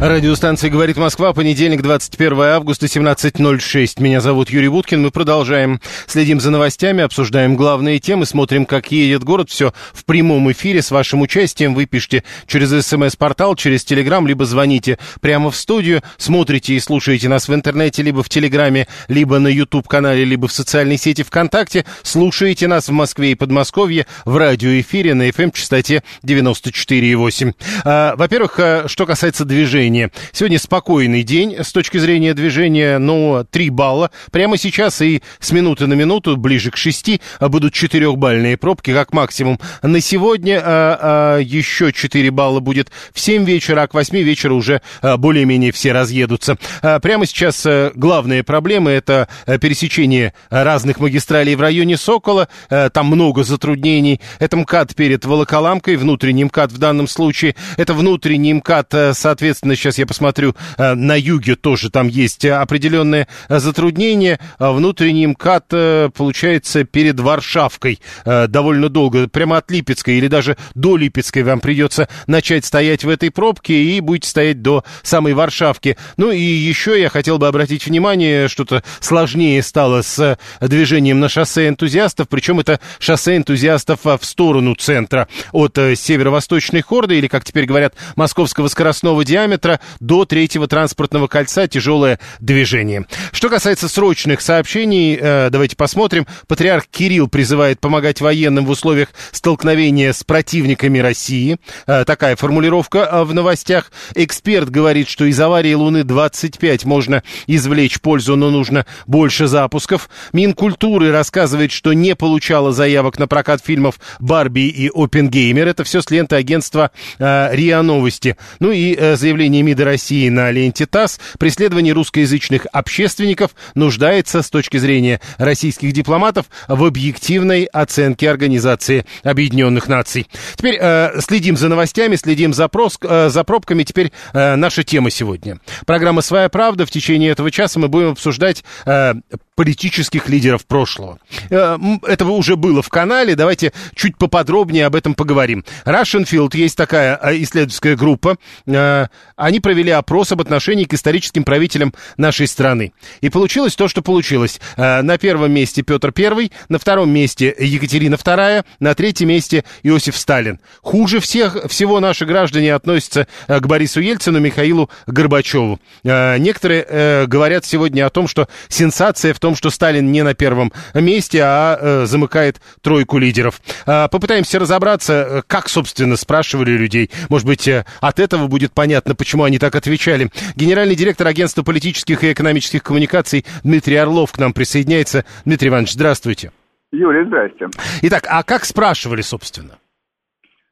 Радиостанция «Говорит Москва», понедельник, 21 августа, 17.06. Меня зовут Юрий Буткин. Мы продолжаем. Следим за новостями, обсуждаем главные темы, смотрим, как едет город. Все в прямом эфире с вашим участием. Вы пишите через СМС-портал, через Телеграм, либо звоните прямо в студию. Смотрите и слушаете нас в интернете, либо в Телеграме, либо на YouTube-канале, либо в социальной сети ВКонтакте. Слушаете нас в Москве и Подмосковье в радиоэфире на FM-частоте 94,8. А, Во-первых, а, что касается движения. Сегодня спокойный день с точки зрения движения, но 3 балла. Прямо сейчас и с минуты на минуту, ближе к 6, а, будут 4-бальные пробки, как максимум. На сегодня а, а, еще 4 балла будет в 7 вечера, а к 8 вечера уже а, более-менее все разъедутся. А, Прямо сейчас а, главные проблемы это а, пересечение разных магистралей в районе Сокола. А, Там много затруднений. Это МКАД перед Волоколамкой, внутренний МКАД в данном случае. Это внутренний МКАД, а, соответственно, сейчас я посмотрю, а, на юге тоже там есть а, определенные а, затруднения. А Внутренний МКАД, получается, перед Варшавкой довольно долго, прямо от Липецкой или даже до Липецкой вам придется начать стоять в этой пробке и будете стоять до самой Варшавки. Ну и еще я хотел бы обратить внимание, что-то сложнее стало с движением на шоссе энтузиастов, причем это шоссе энтузиастов в сторону центра от э, северо-восточной хорды, или, как теперь говорят, московского скоростного диаметра до третьего транспортного кольца тяжелое движение. Что касается срочных сообщений, э, давайте посмотрим. Патриарх Кирилл призывает помогать военным в условиях столкновения с противниками России. Э, такая формулировка э, в новостях. Эксперт говорит, что из аварии Луны-25 можно извлечь пользу, но нужно больше запусков. Минкультуры рассказывает, что не получала заявок на прокат фильмов «Барби» и «Опенгеймер». Это все с ленты агентства РИА Новости. Ну и заявление МИДа России на ленте ТАСС. Преследование русскоязычных общественников нуждается с точки зрения российских дипломатов в объективной оценке Организации Объединенных Наций. Теперь э, следим за новостями, следим за, прос, э, за пробками. Теперь э, наша тема сегодня. Программа «Своя правда». В течение этого часа мы будем обсуждать э, политических лидеров прошлого. Э, м, Это уже было в канале. Давайте чуть поподробнее об этом поговорим. Russian Field есть такая э, исследовательская группа. Э, Они провели опрос об отношении к историческим правителям нашей страны. И получилось то, что получилось. Э, На первом месте Петр I, на втором месте Екатерина II, на третьем месте Иосиф Сталин. Хуже всех, всего наши граждане относятся э, к Борису Ельцину, Михаилу Горбачеву. Э, Некоторые говорят сегодня о том, что сенсация в том, что Сталин не на первом месте, а замыкает тройку лидеров. Попытаемся разобраться, как, собственно, спрашивали людей. Может быть, от этого будет понятно, почему они так отвечали. Генеральный директор агентства политических и экономических коммуникаций Дмитрий Орлов к нам присоединяется. Дмитрий Иванович, здравствуйте. Юрий, здрасте. Итак, а как спрашивали, собственно?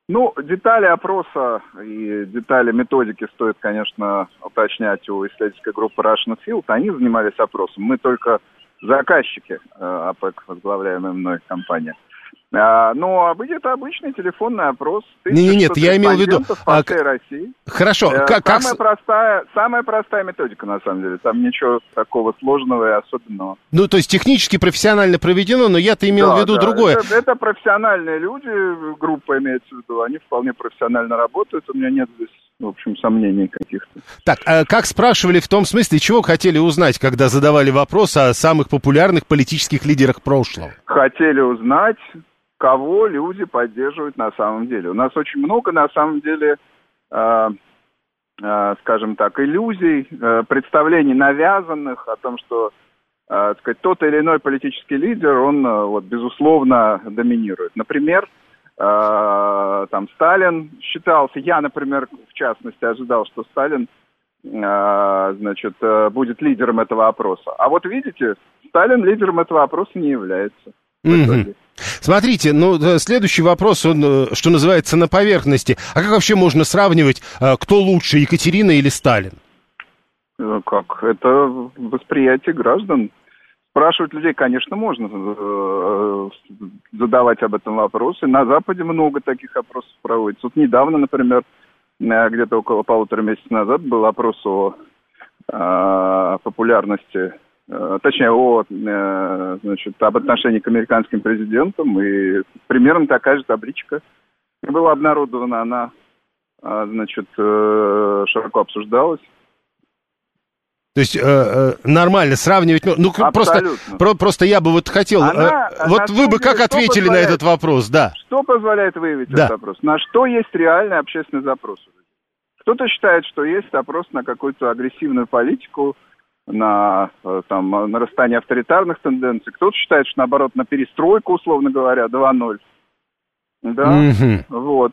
Ну, детали опроса и детали методики стоит, конечно, уточнять у исследовательской группы Russian Field. Они занимались опросом. Мы только заказчики э, АПЭК, возглавляемая мной компания. А, но обы- это обычный телефонный опрос. Нет, 1100 я имел в виду, по а, всей России. Хорошо, Э, как, как самая, с- простая, самая простая методика, на самом деле. Там ничего такого сложного и особенного. ну, то есть технически, профессионально проведено, но я-то имел Да, в виду да. другое. Это, это профессиональные люди, группа имеется в виду, они вполне профессионально работают, у меня нет здесь, в общем, сомнений каких-то. Так, а как спрашивали в том смысле, чего хотели узнать, когда задавали вопрос о самых популярных политических лидерах прошлого? Хотели узнать, кого люди поддерживают на самом деле. У нас очень много, на самом деле, э, э, скажем так, иллюзий, э, представлений навязанных о том, что э, сказать, тот или иной политический лидер, он, э, вот, безусловно, доминирует. Например, э, там Сталин считался, я, например, в частности, ожидал, что Сталин э, значит, э, будет лидером этого опроса. А вот видите, Сталин лидером этого опроса не является. Итоге. Смотрите, ну, следующий вопрос, он, что называется, на поверхности. А как вообще можно сравнивать, кто лучше, Екатерина или Сталин? Как? Это восприятие граждан. Спрашивать людей, конечно, можно э, задавать об этом вопросы. На Западе много таких опросов проводится. Вот недавно, например, э, где-то около полутора месяцев назад был опрос о э, популярности, точнее, о, значит, об отношении к американским президентам. И примерно такая же табличка была обнародована. Она, значит, широко обсуждалась. То есть э, э, нормально сравнивать. Ну, просто, про, просто я бы вот хотел. Она, э, вот вы бы как ответили на этот вопрос, да? Что позволяет выявить да. этот вопрос? На что есть реальный общественный запрос? Кто-то считает, что есть запрос на какую-то агрессивную политику, на э, там, нарастание авторитарных тенденций. Кто-то считает, что наоборот на перестройку, условно говоря, 2.0. Да, угу. вот.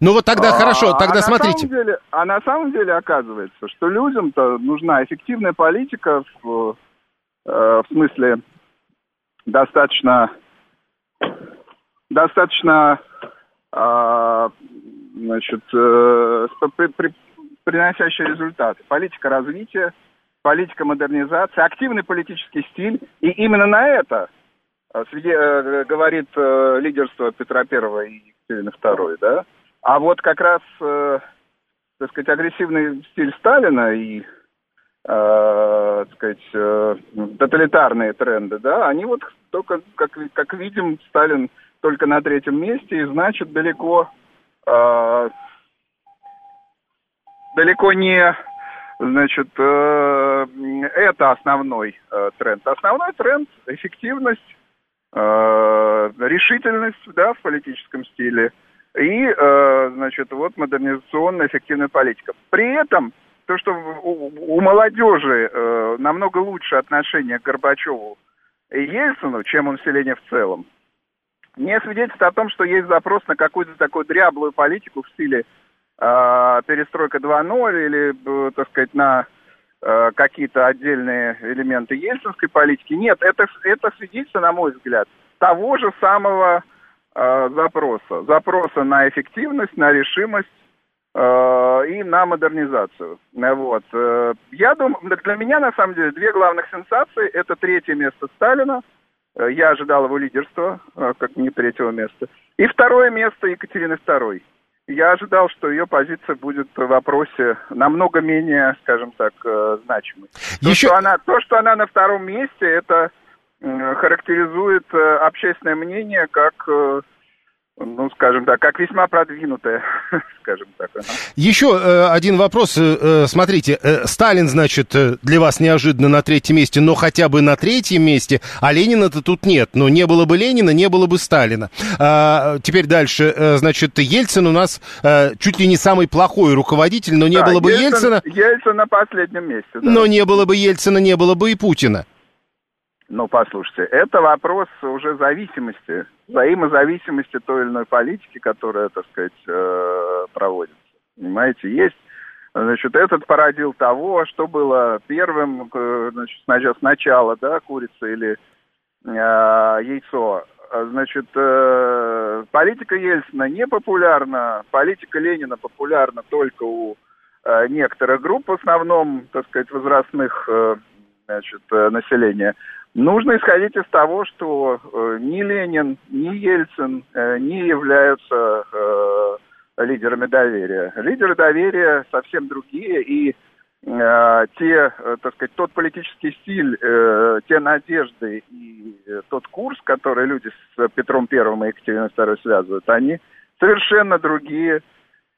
Ну вот тогда а, хорошо, тогда а смотрите. На самом деле, а на самом деле оказывается, что людям-то нужна эффективная политика в, э, в смысле достаточно достаточно э, значит э, при, при, приносящая результаты. Политика развития, политика модернизации, активный политический стиль. И именно на это э, сведи, э, говорит э, лидерство Петра Первого и Екатерины Второй, да? А вот как раз, так сказать, агрессивный стиль Сталина и, э, так сказать, э, тоталитарные тренды, да, они вот только, как, как видим, Сталин только на третьем месте, и значит далеко, э, далеко не, значит, э, это основной э, тренд. Основной тренд – эффективность, э, решительность, да, в политическом стиле – и, э, значит, вот модернизационная эффективная политика. При этом то, что у, молодежи э, намного лучше отношение к Горбачеву и Ельцину, чем у населения в целом, не свидетельствует о том, что есть запрос на какую-то такую дряблую политику в стиле э, перестройка 2.0 или, э, так сказать, на э, какие-то отдельные элементы ельцинской политики. Нет, это, это свидетельство, на мой взгляд, того же самого Э, запроса. Запроса на эффективность, на решимость э, и на модернизацию. Вот. Э, я думаю, для меня на самом деле две главных сенсации. Это третье место Сталина. Э, я ожидал его лидерства, э, как не третьего места. И второе место Екатерины II. Я ожидал, что ее позиция будет в вопросе намного менее, скажем так, э, значимой. Еще... То, что она, то, что она на втором месте, это характеризует э, общественное мнение как э, ну, скажем так, как весьма продвинутая, скажем так. Еще э, один вопрос. Э, смотрите, э, Сталин, значит, э, для вас неожиданно на третьем месте, но хотя бы на третьем месте, а Ленина-то тут нет. Но не было бы Ленина, не было бы Сталина. А, теперь дальше. Э, значит, Ельцин у нас э, чуть ли не самый плохой руководитель, но не да, было бы Ельцин, Ельцина... Ельцин на последнем месте, да. Но не было бы Ельцина, не было бы и Путина. Ну, послушайте, это вопрос уже зависимости, взаимозависимости той или иной политики, которая, так сказать, э, проводится. Понимаете, есть, значит, этот породил того, что было первым, э, значит, сначала, да, курица или э, яйцо. Значит, э, политика Ельцина не популярна, политика Ленина популярна только у э, некоторых групп, в основном, так сказать, возрастных э, значит, э, населения. Нужно исходить из того, что э, ни Ленин, ни Ельцин э, не являются э, лидерами доверия. Лидеры доверия совсем другие, и э, те, э, так сказать, тот политический стиль, э, те надежды и э, тот курс, который люди с Петром Первым и Екатериной Второй связывают, они совершенно другие,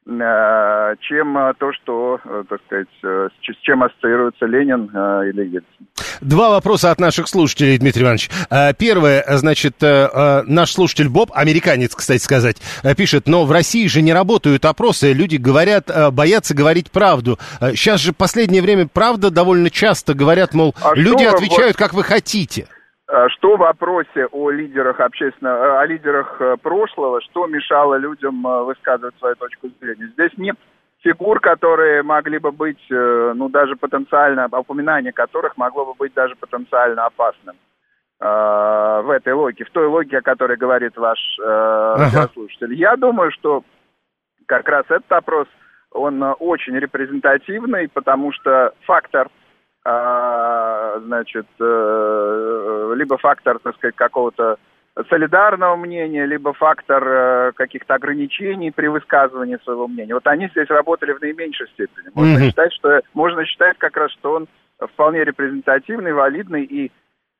чем э, то, что, э, так сказать, с чем ассоциируется Ленин или Ельцин. Два вопроса от наших слушателей, Дмитрий Иванович. Первое, значит, наш слушатель Боб, американец, кстати сказать, пишет, но в России же не работают опросы, люди говорят, боятся говорить правду. Сейчас же в последнее время правда довольно часто говорят, мол, а люди отвечают, как вы хотите. Э, что в вопросе о лидерах общественного, э, о лидерах э, прошлого, что мешало людям высказывать свою точку зрения? Здесь нет фигур, которые могли бы быть, ну, даже потенциально, упоминание которых могло бы быть даже потенциально опасным. в этой логике, в той логике, о которой говорит ваш ага. слушатель. Я думаю, что как раз этот опрос, он очень репрезентативный, потому что фактор значит, либо фактор, так сказать, какого-то солидарного мнения, либо фактор э, каких-то ограничений при высказывании своего мнения. Вот они здесь работали в наименьшей степени. Можно mm-hmm. считать, что можно считать как раз, что он вполне репрезентативный, валидный и э,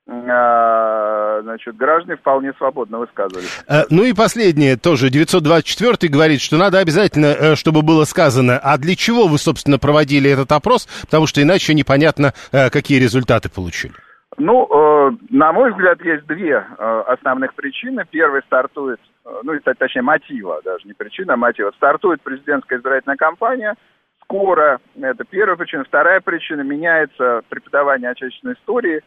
значит, граждане вполне свободно высказывались. Э, ну и последнее тоже. 924 говорит, что надо обязательно, чтобы было сказано, а для чего вы, собственно, проводили этот опрос, потому что иначе непонятно, какие результаты получили. Ну, э, на мой взгляд, есть две э, основных причины. Первый стартует, э, ну, точнее, мотива, даже не причина, а мотива. Стартует президентская избирательная кампания. Скоро, это первая причина. Вторая причина, меняется преподавание отечественной истории,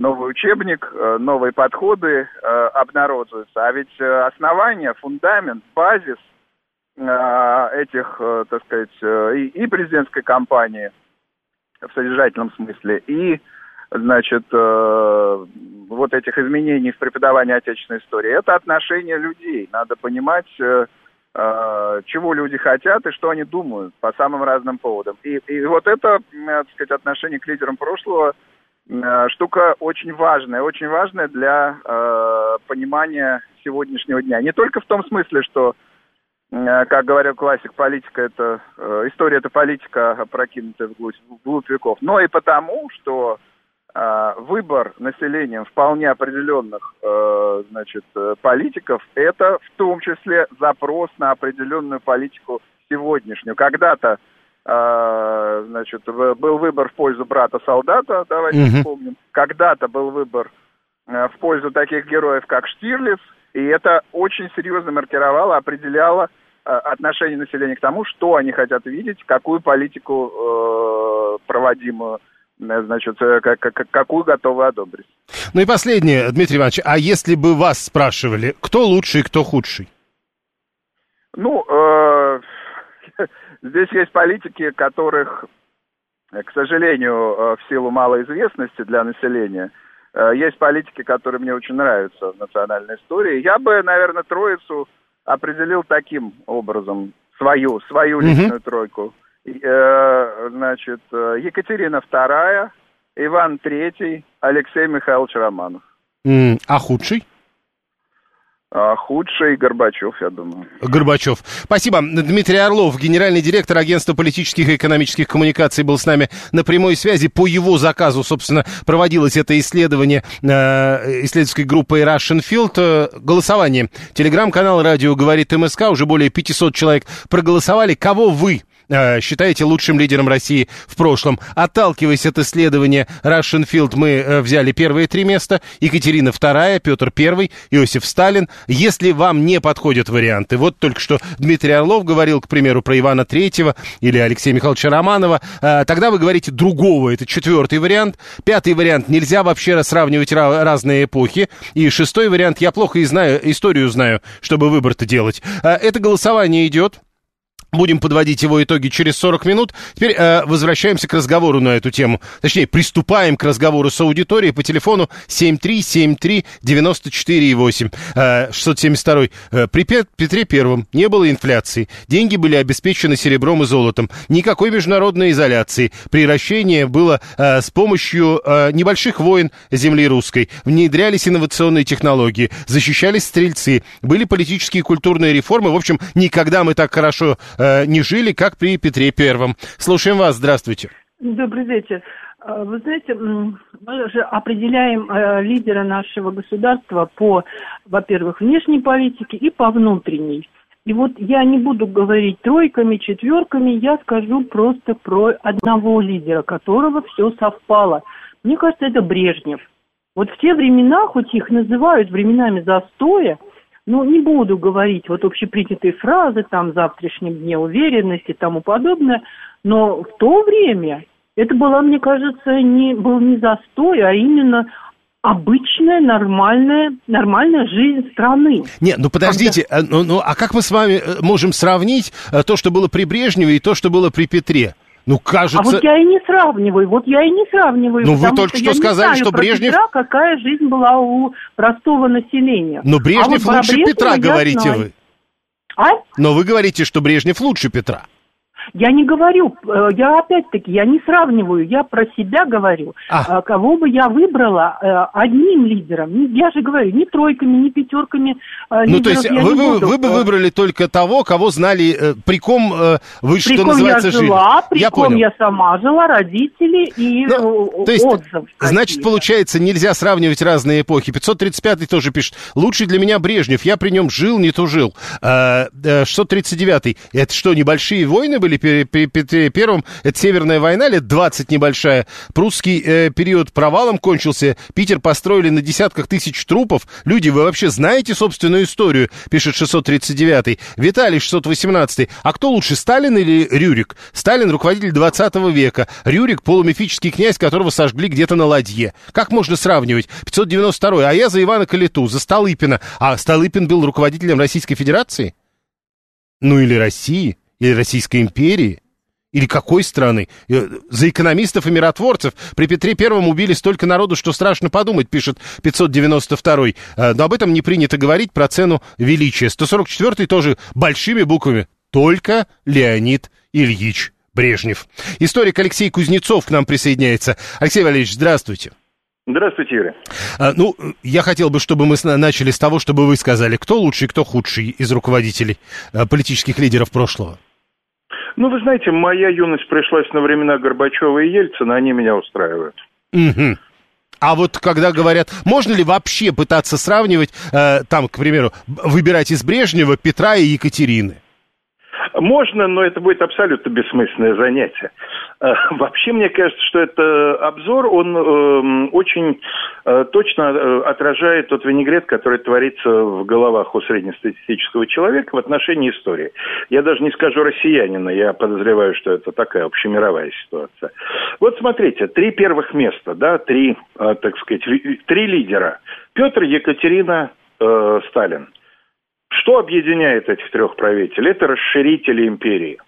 новый учебник, э, новые подходы э, обнародуются. А ведь э, основание, фундамент, базис этих, так сказать, и, президентской кампании в содержательном смысле, и значит, вот этих изменений в преподавании отечественной истории, это отношение людей. Надо понимать, чего люди хотят и что они думают по самым разным поводам. И, и вот это, так сказать, отношение к лидерам прошлого штука очень важная, очень важная для э, понимания сегодняшнего дня. Не только в том смысле, что э, как говорил классик, политика это э, история это политика, опрокинутая вглубь, вглубь веков, но и потому, что а, выбор населением вполне определенных э, значит, э, политиков, это в том числе запрос на определенную политику сегодняшнюю. Когда-то э, значит, был выбор в пользу брата-солдата, давайте угу. вспомним. Когда-то был выбор в пользу таких героев, как Штирлиц, и это очень серьезно маркировало, определяло отношение населения к тому, что они хотят видеть, какую политику э, проводимую Э, значит, э, как, как, какую готовы одобрить. Ну и последнее, Дмитрий Иванович, а если бы вас спрашивали, кто лучший кто худший? Ну, э, здесь есть политики, которых, к сожалению, э, в силу малой известности для населения, есть политики, которые мне очень нравятся в национальной истории. Я бы, наверное, троицу определил таким образом, свою, свою личную угу. тройку. Э, значит, э, Екатерина II, Иван III, Алексей Михайлович Романов. А худший? А худший Горбачев, я думаю. Горбачев. Спасибо. Дмитрий Орлов, генеральный директор агентства политических и экономических коммуникаций, был с нами на прямой связи. По его заказу, собственно, проводилось это исследование э, исследовательской группой Russian Field. Э, голосование. Телеграм-канал «Радио говорит МСК». Уже более 500 человек проголосовали. Кого вы э, считаете лучшим лидером России в прошлом. Отталкиваясь от исследования Russian Field, мы э, взяли первые три места. Екатерина вторая, Петр первый, Иосиф Сталин. Если вам не подходят варианты, вот только что Дмитрий Орлов говорил, к примеру, про Ивана Третьего или Алексея Михайловича Романова, э, тогда вы говорите другого, это четвертый вариант. Пятый вариант, нельзя вообще сравнивать разные эпохи. И шестой вариант, я плохо и знаю, историю знаю, чтобы выбор-то делать. Это голосование идет. Будем подводить его итоги через 40 минут. Теперь э, возвращаемся к разговору на эту тему. Точнее, приступаем к разговору с аудиторией по телефону 7373948. Э, 672. Э, при Петре Первом не было инфляции. Деньги были обеспечены серебром и золотом. Никакой международной изоляции. Приращение было э, с помощью э, небольших войн земли русской. Внедрялись инновационные технологии. Защищались стрельцы. Были политические и культурные реформы. В общем, никогда мы так хорошо Э, не жили, как при Петре Первом. Слушаем вас, здравствуйте. Добрый вечер. Э, вы знаете, мы же определяем э, лидера нашего государства по, во-первых, внешней политике и по внутренней. И вот я не буду говорить тройками, четверками, я скажу просто про одного лидера, которого все совпало. Мне кажется, это Брежнев. Вот в те времена, хоть их называют временами застоя, ну, не буду говорить вот общепринятые фразы, там, завтрашнем дне уверенности и тому подобное, но в то время это была, мне кажется, не, был не застой, а именно обычная, нормальная, нормальная жизнь страны. Нет, ну подождите, Когда... ну, ну а как мы с вами э, можем сравнить э, то, что было при Брежневе и то, что было при Петре? Ну, кажется... А вот я и не сравниваю, вот я и не сравниваю. Ну, вы только что, что сказали, знаю что Брежнев... Петра, какая жизнь была у простого населения. Но Брежнев а вот лучше Петра, говорите знаю. вы. А? Но вы говорите, что Брежнев лучше Петра. Я не говорю, э, я опять-таки, я не сравниваю, я про себя говорю. А. А, Кого бы я выбрала э, одним лидером, я же говорю, не тройками, не пятерками э, Ну, лидеров то есть вы, вы, вы бы Э, выбрали только того, кого знали, э, при ком э, вы, При что ком называется, я жили. жила, при Я ком понял. я сама жила, родители и Ну, э, то есть, отзыв. значит, получается, нельзя сравнивать разные эпохи. 535 тоже пишет, лучший для меня Брежнев, я при нем жил, не тужил. А, э, 639 это что, небольшие войны были при, при Петре Первом? Это Северная война, лет 20 небольшая. Прусский э, период провалом кончился. Питер построили на десятках тысяч трупов. Люди, вы вообще знаете собственную историю? Пишет 639 Виталий 618 А кто лучше, Сталин или Рюрик? Сталин руководитель 20 века. Рюрик полумифический князь, которого сожгли где-то на ладье. Как можно сравнивать? 592 А я за Ивана Калиту, за Столыпина. А Столыпин был руководителем Российской Федерации? Ну или России? Или Российской империи? Или какой страны? Э, За экономистов и миротворцев. При Петре Первом убили столько народу, что страшно подумать, пишет 592 Э, Но об этом не принято говорить, про цену величия. 144 тоже большими буквами. Только Леонид Ильич Брежнев. Историк Алексей Кузнецов к нам присоединяется. Алексей Валерьевич, здравствуйте. Здравствуйте, Юрий. А, Ну, я хотел бы, чтобы мы начали с того, чтобы вы сказали, кто лучший, кто худший из руководителей политических лидеров прошлого. Ну, вы знаете, моя юность пришлась на времена Горбачева и Ельцина, они меня устраивают. Мгм. А вот когда говорят, можно ли вообще пытаться сравнивать, э, там, к примеру, выбирать из Брежнева Петра и Екатерины? Можно, но это будет абсолютно бессмысленное занятие. Э, Вообще, мне кажется, что это обзор, он эм, очень э, точно э, отражает тот винегрет, который творится в головах у среднестатистического человека в отношении истории. Я даже не скажу россиянина, я подозреваю, что это такая общемировая ситуация. Вот смотрите, три первых места, да, три, так сказать, три лидера. Петр, Екатерина, Сталин. Что объединяет этих трех правителей? Это расширители империи.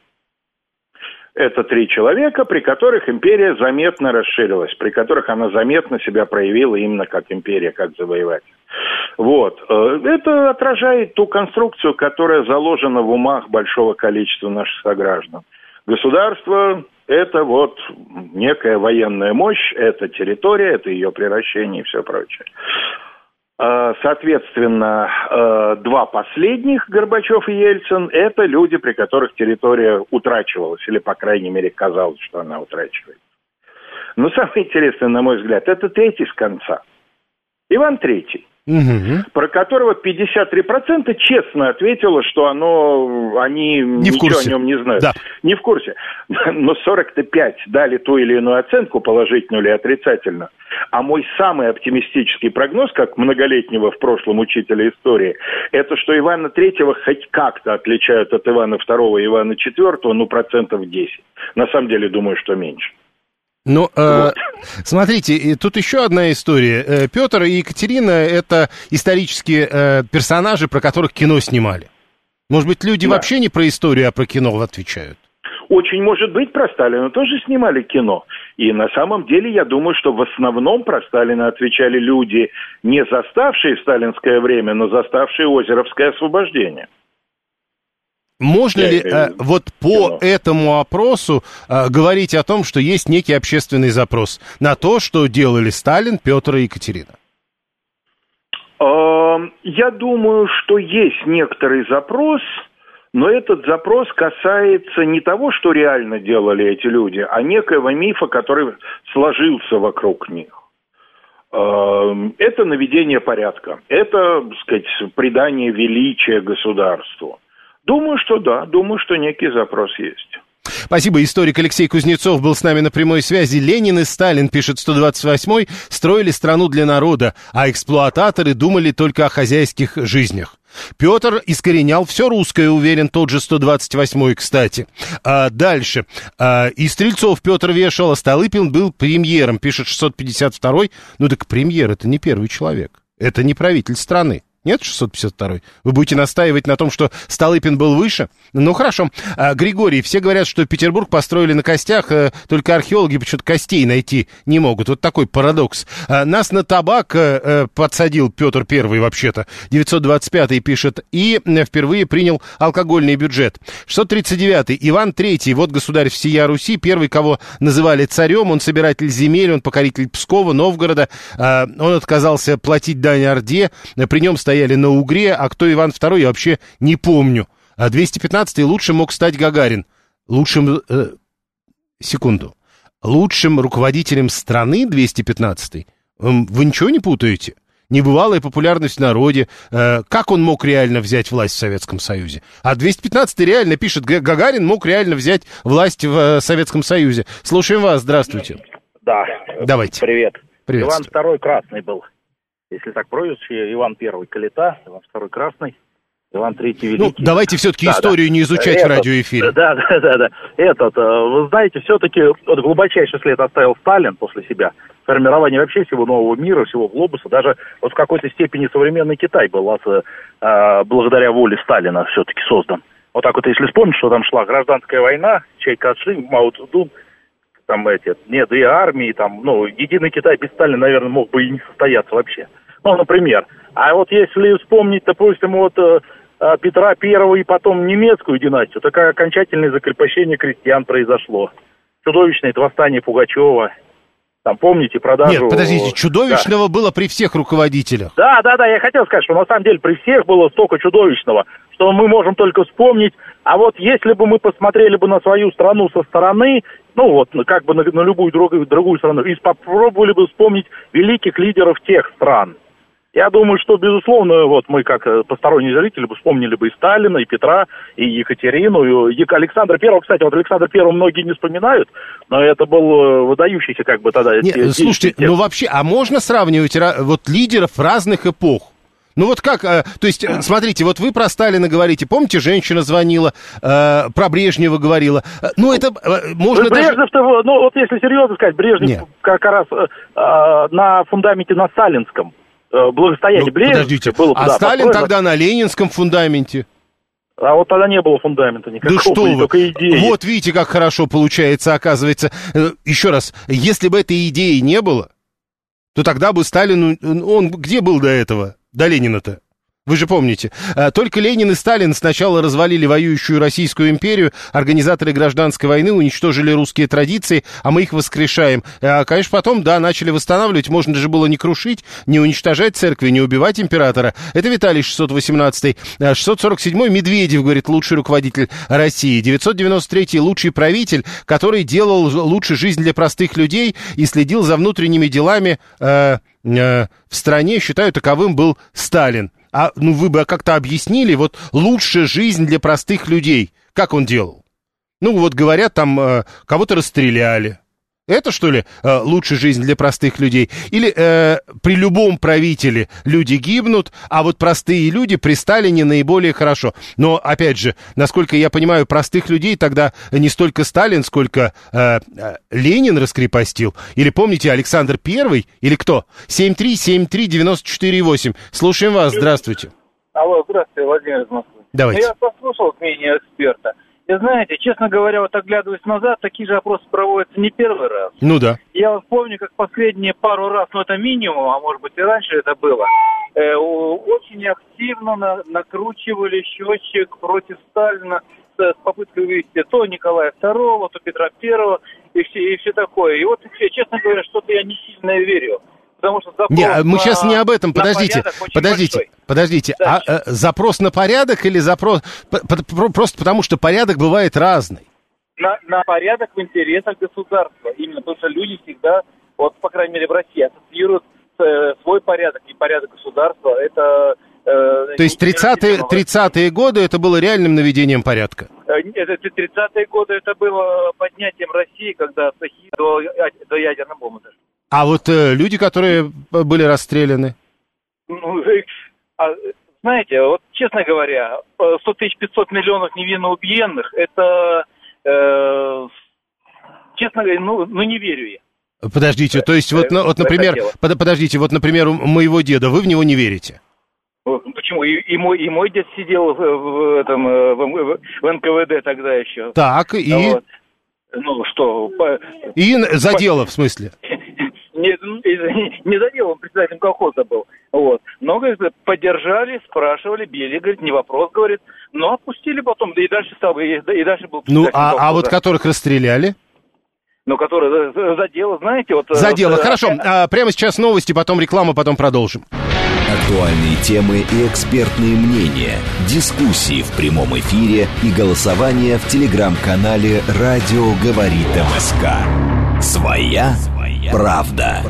Это три человека, при которых империя заметно расширилась, при которых она заметно себя проявила именно как империя, как завоеватель. Вот. Э, Это отражает ту конструкцию, которая заложена в умах большого количества наших сограждан. Государство – это вот некая военная мощь, это территория, это ее превращение и все прочее. Э, Соответственно, э, два последних, Горбачев и Ельцин, это люди, при которых территория утрачивалась, или, по крайней мере, казалось, что она утрачивается. Но самое интересное, на мой взгляд, это третий с конца. Иван Третий, Мгм. про которого 53% честно ответило, что оно, они Не ничего курсе. о нем не знают. Да. Не в курсе. Но 45 дали ту или иную оценку, положительную или отрицательную. А мой самый оптимистический прогноз, как многолетнего в прошлом учителя истории, это что Ивана Третьего хоть как-то отличают от Ивана Второго и Ивана Четвертого, ну, процентов 10. На самом деле, думаю, что меньше. Ну, э, смотрите, и тут еще одна история. Э, Петр и Екатерина – это исторические э, персонажи, про которых кино снимали. Может быть, люди Да. вообще не про историю, а про кино отвечают? Очень может быть, про Сталина тоже снимали кино. И на самом деле я думаю, что в основном про Сталина отвечали люди, не заставшие сталинское время, но заставшие Озеровское освобождение. Можно ли э, вот по этому опросу э, говорить о том, что есть некий общественный запрос на то, что делали Сталин, Петр и Екатерина? Эм, Я думаю, что есть некоторый запрос, но этот запрос касается не того, что реально делали эти люди, а некоего мифа, который сложился вокруг них. Эм, Это наведение порядка, это, так сказать, придание величия государству. Думаю, что да, думаю, что некий запрос есть. Спасибо. Историк Алексей Кузнецов был с нами на прямой связи. Ленин и Сталин, пишет 128-й, строили страну для народа, а эксплуататоры думали только о хозяйских жизнях. Петр искоренял все русское, уверен тот же 128-й, кстати. А дальше. А, и Стрельцов Петр вешал, а Столыпин был премьером, пишет 652-й. Ну так премьер это не первый человек. Это не правитель страны. Нет, 652 Вы будете настаивать на том, что Столыпин был выше? Ну, хорошо. А, Григорий, все говорят, что Петербург построили на костях, а, только археологи почему-то костей найти не могут. Вот такой парадокс. А, нас на табак а, подсадил Петр Первый, вообще-то. 925 пишет. И впервые принял алкогольный бюджет. 639 Иван Третий, вот государь всея Руси, первый, кого называли царем. Он собиратель земель, он покоритель Пскова, Новгорода. А, он отказался платить дань Орде. При нем стоял стояли на Угре, а кто Иван II, я вообще не помню. А 215-й лучше мог стать Гагарин. Лучшим... Э, секунду. Лучшим руководителем страны 215-й? Вы ничего не путаете? Небывалая популярность в народе. Э, как он мог реально взять власть в Советском Союзе? А 215-й реально пишет, Гагарин мог реально взять власть в э, Советском Союзе. Слушаем вас, здравствуйте. Да. Давайте. Привет. Иван II красный был если так прозвище, Иван Первый Калита, Иван Второй Красный, Иван Третий Великий. Ну, давайте все-таки да, историю да. не изучать Этот, в радиоэфире. Да, да, да, да. Этот, э, вы знаете, все-таки вот глубочайший след оставил Сталин после себя. Формирование вообще всего нового мира, всего глобуса. Даже вот в какой-то степени современный Китай был э, благодаря воле Сталина все-таки создан. Вот так вот, если вспомнить, что там шла гражданская война, Чай Кашин, Мао Цзэдун, там эти, нет, две армии, там, ну, единый Китай без Сталина, наверное, мог бы и не состояться вообще. Ну, например. А вот если вспомнить, допустим, вот э, э, Петра Первого и потом немецкую династию, такое окончательное закрепощение крестьян произошло. Чудовищное это восстание Пугачева. Там, помните, продажу... Нет, подождите, чудовищного да. было при всех руководителях. Да, да, да, я хотел сказать, что на самом деле при всех было столько чудовищного, что мы можем только вспомнить. А вот если бы мы посмотрели бы на свою страну со стороны, ну вот, как бы на, на любую другую, другую страну, и попробовали бы вспомнить великих лидеров тех стран, я думаю, что, безусловно, вот мы, как э, посторонние зрители, бы вспомнили бы и Сталина, и Петра, и Екатерину, и Александра Первого. Кстати, вот Александра Первого многие не вспоминают, но это был э, выдающийся как бы тогда... Нет, слушайте, ну вообще, а можно сравнивать вот лидеров разных эпох? Ну вот как, э, то есть, смотрите, вот вы про Сталина говорите, помните, женщина звонила, э, про Брежнева говорила. Ну это э, можно Брежнев, даже... ну вот если серьезно сказать, Брежнев Нет. как раз э, на фундаменте на сталинском Э, благостояние ну, Брежнева. Подождите, было а Сталин построено. тогда на ленинском фундаменте? А вот тогда не было фундамента никакого, да что вы. только идеи. Вот видите, как хорошо получается, оказывается. Э, еще раз, если бы этой идеи не было, то тогда бы Сталин, он где был до этого, до Ленина-то? Вы же помните, э, только Ленин и Сталин сначала развалили воюющую Российскую империю, организаторы гражданской войны уничтожили русские традиции, а мы их воскрешаем. А, конечно, потом, да, начали восстанавливать, можно же было не крушить, не уничтожать церкви, не убивать императора. Это Виталий 618 647 Медведев, говорит, лучший руководитель России. 993 лучший правитель, который делал лучше жизнь для простых людей и следил за внутренними делами э, э, в стране, считаю, таковым был Сталин а ну вы бы как-то объяснили, вот лучшая жизнь для простых людей, как он делал? Ну вот говорят, там э, кого-то расстреляли, это, что ли, э, лучшая жизнь для простых людей? Или э, при любом правителе люди гибнут, а вот простые люди при Сталине наиболее хорошо? Но, опять же, насколько я понимаю, простых людей тогда не столько Сталин, сколько э, э, Ленин раскрепостил. Или помните, Александр Первый? Или кто? 7373948. Слушаем вас, здравствуйте. Алло, здравствуйте, Владимир из Москвы. Давайте. Ну, я послушал мнение эксперта. И знаете, честно говоря, вот оглядываясь назад, такие же опросы проводятся не первый раз. Ну да. Я вот помню, как последние пару раз, ну это минимум, а может быть и раньше это было, э, очень активно на, накручивали счетчик против Сталина с, с попыткой вывести то Николая II, то Петра I и все, и все такое. И вот, честно говоря, что-то я не сильно верю потому что запрос не, мы сейчас не об этом, подождите, подождите, большой. подождите, а э, запрос на порядок или запрос, просто потому что порядок бывает разный? На, на порядок в интересах государства, именно потому что люди всегда, вот, по крайней мере, в России ассоциируют э, свой порядок и порядок государства, это... Э, То есть 30-е, 30 годы это было реальным наведением порядка? Э, это 30-е годы это было поднятием России, когда Сахи до, до ядерной бомбы дошли. А вот э, люди, которые были расстреляны? Ну, а, знаете, вот честно говоря, 100 тысяч 500 миллионов невинно убиенных, это, э, честно говоря, ну, ну не верю я. Подождите, то есть вот, э, вот например, под, подождите, вот, например, у моего деда, вы в него не верите? Ну, почему? И, и, мой, и мой дед сидел в, этом э, в, в НКВД тогда еще. Так, и... Вот. Ну, что... По, и за дело, в смысле? Не, не за он председателем колхоза был. Вот. Но, говорит, поддержали, спрашивали, били, говорит, не вопрос, говорит. Но отпустили потом, да и дальше стал, и, и дальше был Ну, а, а вот которых расстреляли? Ну, которые за, за дело, знаете, вот... За дело, э, хорошо. А, прямо сейчас новости, потом реклама, потом продолжим. Актуальные темы и экспертные мнения, дискуссии в прямом эфире и голосование в телеграм-канале «Радио говорит МСК». Своя, Своя правда.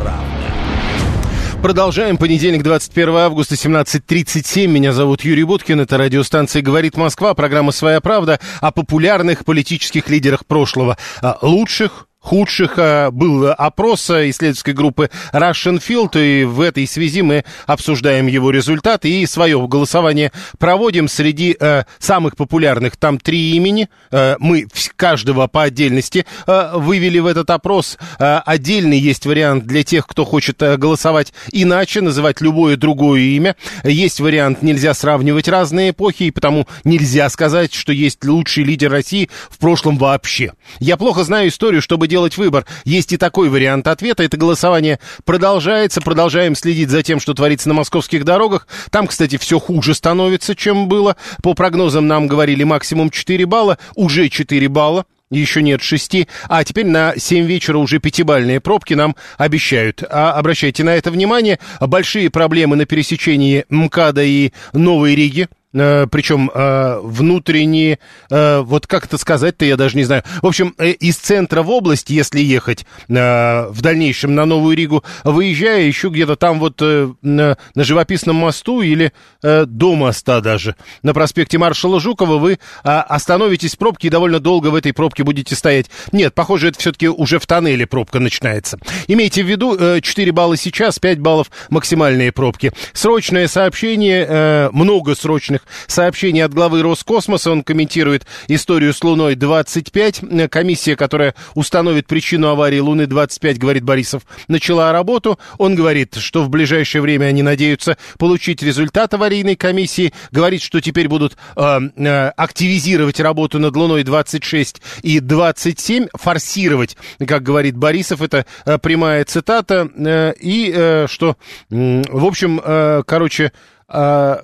Продолжаем. Понедельник, 21 августа, 17.37. Меня зовут Юрий Буткин. Это радиостанция «Говорит Москва». Программа «Своя правда» о популярных политических лидерах прошлого. Лучших, худших. А, был опрос исследовательской группы Russian Field, и в этой связи мы обсуждаем его результаты и свое голосование проводим среди э, самых популярных. Там три имени. Э, мы каждого по отдельности э, вывели в этот опрос. Э, отдельный есть вариант для тех, кто хочет э, голосовать иначе, называть любое другое имя. Есть вариант, нельзя сравнивать разные эпохи, и потому нельзя сказать, что есть лучший лидер России в прошлом вообще. Я плохо знаю историю, чтобы делать выбор. Есть и такой вариант ответа. Это голосование продолжается. Продолжаем следить за тем, что творится на московских дорогах. Там, кстати, все хуже становится, чем было. По прогнозам нам говорили максимум 4 балла. Уже 4 балла еще нет шести, а теперь на 7 вечера уже пятибальные пробки нам обещают. А обращайте на это внимание. Большие проблемы на пересечении МКАДа и Новой Риги. Э, причем э, внутренние, э, вот как это сказать-то, я даже не знаю. В общем, из центра в область, если ехать в дальнейшем на Новую Ригу, выезжая еще где-то там вот на, живописном мосту или до моста даже, на проспекте маршала Жукова, вы остановитесь в пробке и довольно долго в этой пробке будете стоять. Нет, похоже, это все-таки уже в тоннеле пробка начинается. Имейте в виду, 4 балла сейчас, 5 баллов максимальные пробки. Срочное сообщение, много срочных интересных сообщений от главы Роскосмоса. Он комментирует историю с Луной-25. Комиссия, которая установит причину аварии Луны-25, говорит Борисов, начала работу. Он говорит, что в ближайшее время они надеются получить результат аварийной комиссии. Говорит, что теперь будут э, э, активизировать работу над Луной-26 и 27, форсировать, как говорит Борисов. Это э, прямая цитата. Э, и э, что, э, в общем, э, короче,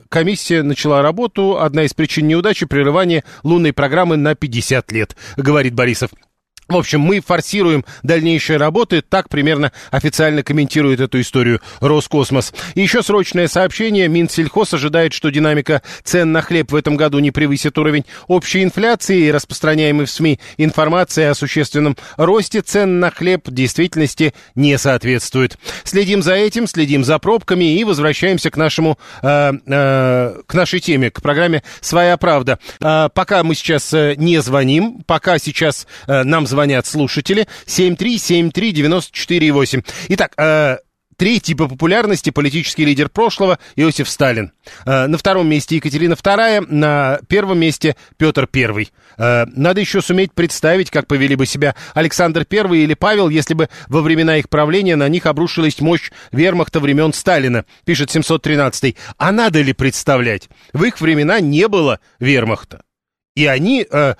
комиссия начала работу. Одна из причин неудачи – прерывание лунной программы на 50 лет, говорит Борисов. В общем, мы форсируем дальнейшие работы, так примерно официально комментирует эту историю Роскосмос. И еще срочное сообщение. Минсельхоз ожидает, что динамика цен на хлеб в этом году не превысит уровень общей инфляции и распространяемой в СМИ информация о существенном росте цен на хлеб в действительности не соответствует. Следим за этим, следим за пробками и возвращаемся к нашему, э, э, к нашей теме, к программе «Своя правда». Э, пока мы сейчас э, не звоним, пока сейчас э, нам звонят звонят слушатели. 7373948. Итак, э, Третий по популярности политический лидер прошлого Иосиф Сталин. Э, на втором месте Екатерина II, на первом месте Петр I. Э, надо еще суметь представить, как повели бы себя Александр I или Павел, если бы во времена их правления на них обрушилась мощь вермахта времен Сталина, пишет 713. А надо ли представлять? В их времена не было вермахта. И они э,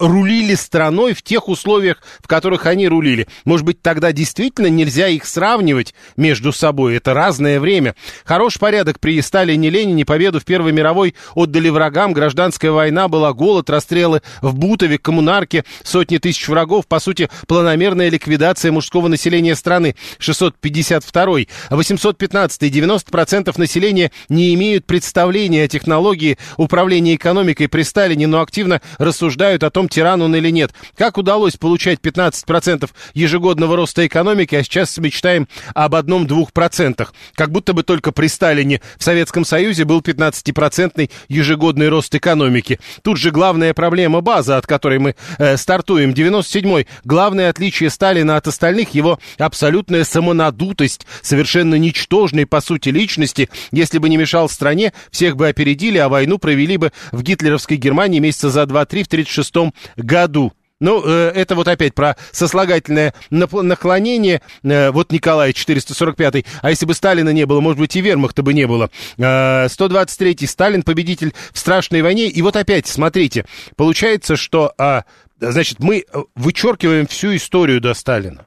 рулили страной в тех условиях, в которых они рулили. Может быть, тогда действительно нельзя их сравнивать между собой. Это разное время. Хорош порядок при Сталине Ленине, победу в Первой мировой отдали врагам, гражданская война была, голод, расстрелы в Бутове, коммунарке, сотни тысяч врагов, по сути, планомерная ликвидация мужского населения страны. 652 815 90% населения не имеют представления о технологии управления экономикой при Сталине, но активно рассуждают о том, тиран он или нет. Как удалось получать 15% ежегодного роста экономики, а сейчас мечтаем об одном-двух процентах. Как будто бы только при Сталине в Советском Союзе был 15% ежегодный рост экономики. Тут же главная проблема база, от которой мы э, стартуем. 97-й. Главное отличие Сталина от остальных его абсолютная самонадутость, совершенно ничтожной по сути личности. Если бы не мешал стране, всех бы опередили, а войну провели бы в гитлеровской Германии месяца за 2-3 в 36-м году. Ну, э, это вот опять про сослагательное наклонение. Э, вот Николай 445 А если бы Сталина не было, может быть, и вермахта бы не было. 123-й. Сталин победитель в страшной войне. И вот опять, смотрите, получается, что, а, значит, мы вычеркиваем всю историю до Сталина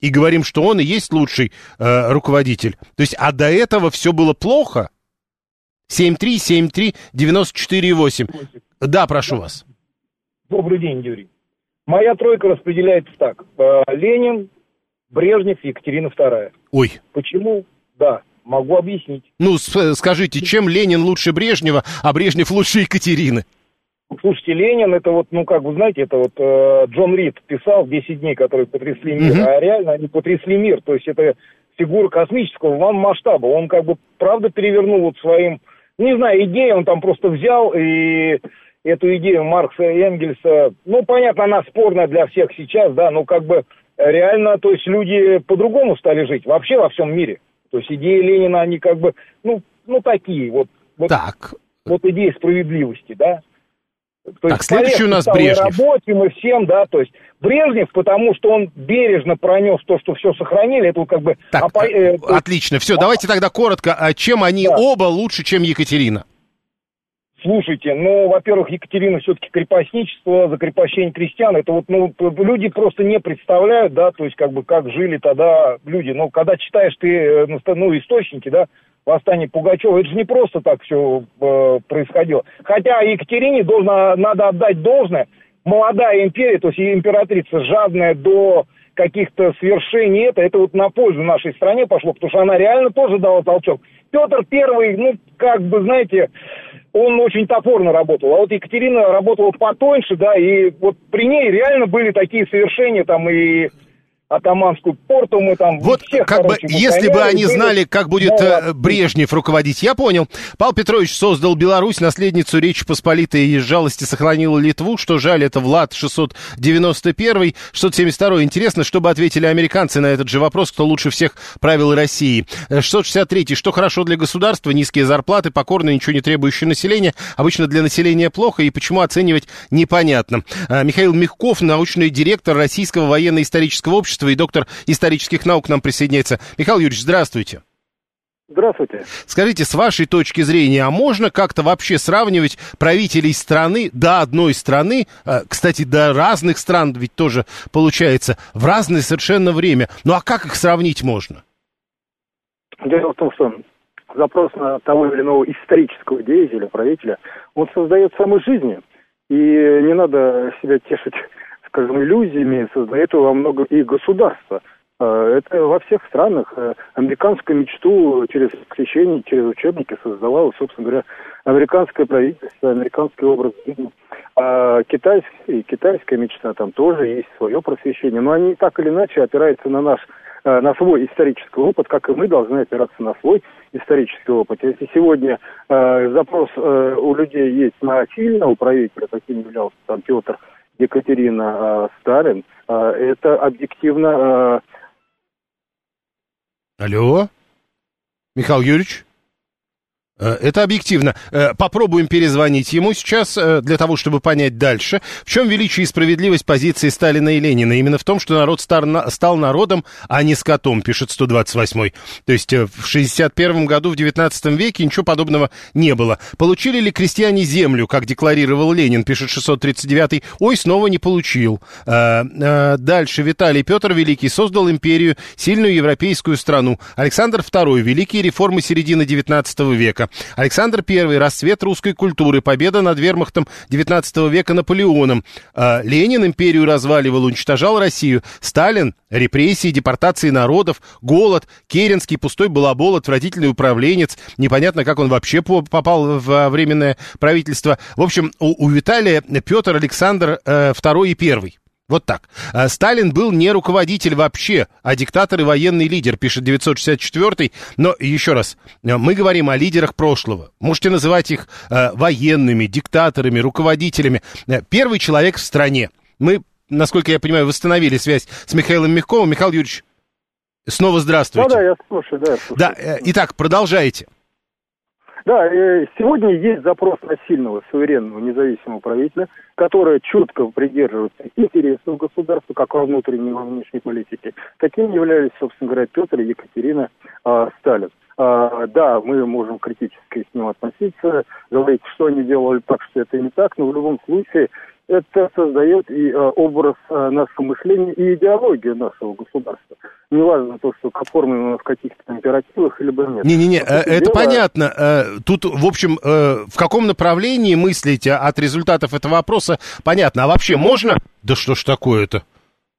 и говорим, что он и есть лучший э, руководитель. То есть, а до этого все было плохо? 7373948. Да, прошу вас. Добрый день, Юрий. Моя тройка распределяется так. Э, Ленин, Брежнев, Екатерина II. Ой. Почему? Да, могу объяснить. Ну, скажите, чем Ленин лучше Брежнева, а Брежнев лучше Екатерины? Слушайте, Ленин, это вот, ну, как вы знаете, это вот э, Джон Рид писал «10 дней, которые потрясли мир», угу. а реально они потрясли мир. То есть это фигура космического масштаба. Он как бы, правда, перевернул вот своим, не знаю, идеей, он там просто взял и эту идею Маркса и Энгельса, ну, понятно, она спорная для всех сейчас, да, но как бы реально, то есть люди по-другому стали жить вообще во всем мире. То есть идеи Ленина, они как бы, ну, ну такие, вот, вот, так. вот идеи справедливости, да. То так, следующий у нас Брежнев. Работе мы всем, да, то есть Брежнев, потому что он бережно пронес то, что все сохранили, это как бы... Так, опо... э, отлично, все, а... давайте тогда коротко, а чем они да. оба лучше, чем Екатерина? Слушайте, ну, во-первых, Екатерина все-таки крепостничество, закрепощение крестьян, это вот, ну, люди просто не представляют, да, то есть, как бы, как жили тогда люди. Ну, когда читаешь ты, э, ну, источники, да, восстание Пугачева. Это же не просто так все э, происходило. Хотя Екатерине должна, надо отдать должное. Молодая империя, то есть императрица жадная до каких-то свершений, это, это вот на пользу нашей стране пошло, потому что она реально тоже дала толчок. Петр Первый, ну, как бы, знаете, он очень топорно работал. А вот Екатерина работала потоньше, да, и вот при ней реально были такие совершения там и атаманскую порту мы там... Вот всех, как короче, бы, если бы они знали, как будет ну, Брежнев руководить, я понял. Павел Петрович создал Беларусь, наследницу Речи Посполитой и из жалости сохранил Литву, что жаль, это Влад 691, 672. Интересно, что бы ответили американцы на этот же вопрос, кто лучше всех правил России. 663. Э, что хорошо для государства, низкие зарплаты, покорное, ничего не требующее население. Обычно для населения плохо, и почему оценивать непонятно. Э, Михаил Мягков, научный директор Российского военно-исторического общества, общества и доктор исторических наук нам присоединяется. Михаил Юрьевич, здравствуйте. Здравствуйте. Скажите, с вашей точки зрения, а можно как-то вообще сравнивать правителей страны, до одной страны, э, кстати, до разных стран ведь тоже получается, в разное совершенно время. Ну а как их сравнить можно? Дело в том, что запрос на того или иного исторического деятеля, правителя, он создает самой жизни. И не надо себя тешить скажем, иллюзиями создает во много и государство. А, это во всех странах. А, американскую мечту через крещение, через учебники создавало, собственно говоря, американское правительство, американский образ жизни. А китайская, китайская мечта, там тоже есть свое просвещение. Но они так или иначе опираются на наш на свой исторический опыт, как и мы должны опираться на свой исторический опыт. Если сегодня э, запрос э, у людей есть на сильного правителя, каким являлся там Петр Екатерина э, Сталин, э, это объективно... Э... Алло? Михаил Юрьевич? Э, это объективно. Э, попробуем перезвонить ему сейчас э, для того, чтобы понять дальше. В чем величие и справедливость позиции Сталина и Ленина? Именно в том, что народ стал народом, а не скотом, пишет 128-й. То есть в 61 году, в 19 веке ничего подобного не было. Получили ли крестьяне землю, как декларировал Ленин, пишет 639-й? Ой, снова не получил. Дальше Виталий Петр Великий создал империю, сильную европейскую страну. Александр II, великие реформы середины 19 века. Александр I, расцвет русской культуры, победа над вермахтом 19 века Наполеоном. А, Ленин империю разваливал, уничтожал Россию. Сталин, репрессии, депортации народов, голод, Керенский, пустой балабол, отвратительный управленец. Непонятно, как он вообще попал в временное правительство. В общем, у, у Виталия Петр Александр э, II и I. Вот так. А, Сталин был не руководитель вообще, а диктатор и военный лидер, пишет 964 Но еще раз, а, мы говорим о лидерах прошлого. Можете называть их э, военными, диктаторами, руководителями. Э, первый человек в стране. Мы, насколько я понимаю, восстановили связь с Михаилом Мягковым. Михаил Юрьевич, снова здравствуйте. Да, да, я слушаю, да. Я слушаю. Да, э, итак, продолжайте. Да, э, сегодня есть запрос на сильного, суверенного, независимого правителя, которое четко придерживается интересов государства, как во внутренней во внешней политике. Таким являлись, собственно говоря, Петр и Екатерина э, Сталин. А, да, мы можем критически с ним относиться, говорить, что они делали так, что это не так, но в любом случае это создает и э, образ э, нашего мышления и идеологию нашего государства. Неважно то, что оформлено в каких-то императивах, либо нет. Не-не-не, э, это дела... понятно. Тут, в общем, в каком направлении мыслите от результатов этого вопроса, понятно. А вообще можно... Да что ж такое-то?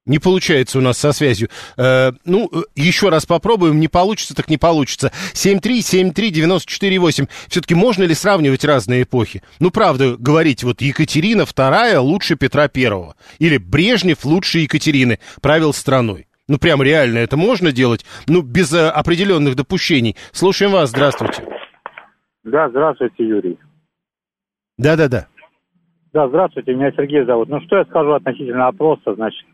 Не получается у нас со связью. Э, ну, еще раз попробуем. Не получится, так не получится. 7373948. Все-таки можно ли сравнивать разные эпохи? Ну, правда, говорить, вот Екатерина II лучше Петра I. Или Брежнев лучше Екатерины правил страной. Ну, прям реально это можно делать? Ну, без э, определенных допущений. Слушаем вас. Здравствуйте. Да, здравствуйте, Юрий. Да-да-да. Да, здравствуйте, меня Сергей зовут. Ну, что я скажу относительно опроса, значит,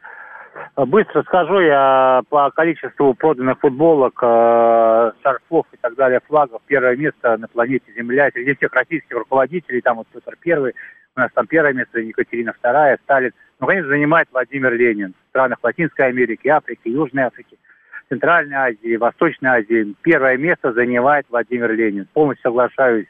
Быстро скажу я по количеству проданных футболок, э, шарфов и так далее, флагов. Первое место на планете Земля среди всех российских руководителей. Там вот Петр Первый, у нас там первое место Екатерина Вторая, Сталин. Ну, конечно, занимает Владимир Ленин в странах Латинской Америки, Африки, Южной Африки, Центральной Азии, Восточной Азии. Первое место занимает Владимир Ленин. Полностью соглашаюсь